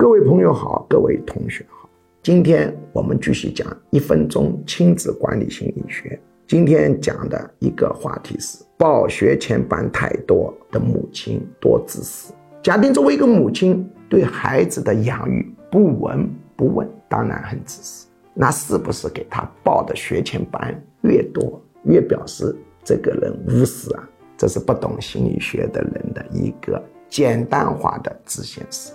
各位朋友好，各位同学好，今天我们继续讲一分钟亲子管理心理学。今天讲的一个话题是报学前班太多的母亲多自私。假定作为一个母亲对孩子的养育不闻不问，当然很自私。那是不是给他报的学前班越多，越表示这个人无私啊？这是不懂心理学的人的一个简单化的自现实。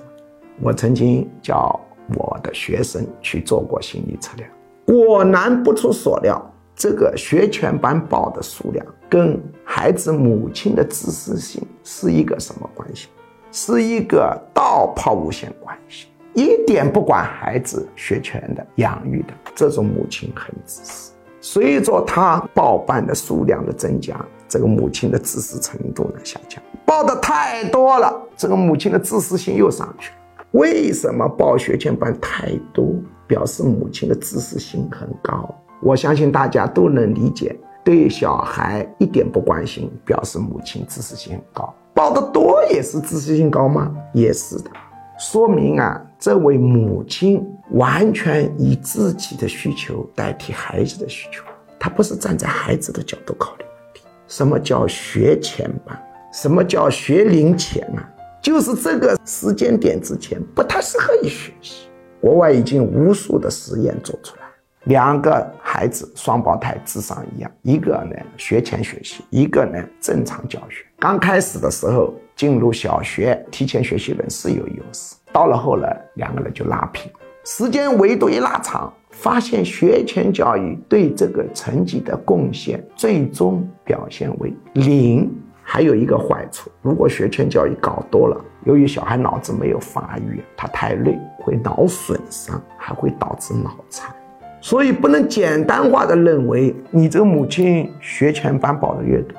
我曾经叫我的学生去做过心理测量，果然不出所料，这个学前班报的数量跟孩子母亲的自私性是一个什么关系？是一个倒抛物线关系，一点不管孩子学前的养育的这种母亲很自私。随着他报班的数量的增加，这个母亲的自私程度呢下降，报的太多了，这个母亲的自私性又上去了。为什么报学前班太多，表示母亲的自私性很高？我相信大家都能理解。对小孩一点不关心，表示母亲自私性很高。报的多也是自私性高吗？也是的，说明啊，这位母亲完全以自己的需求代替孩子的需求，她不是站在孩子的角度考虑问题。什么叫学前班？什么叫学龄前啊？就是这个时间点之前不太适合于学习。国外已经无数的实验做出来，两个孩子双胞胎智商一样，一个呢学前学习，一个呢正常教学。刚开始的时候进入小学提前学习人是有优势，到了后来两个人就拉平。时间维度一拉长，发现学前教育对这个成绩的贡献最终表现为零。还有一个坏处，如果学前教育搞多了，由于小孩脑子没有发育，他太累，会脑损伤，还会导致脑残。所以不能简单化的认为，你这个母亲学前班报的越多，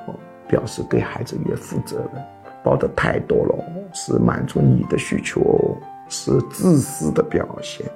表示对孩子越负责任。报的太多了，是满足你的需求，是自私的表现。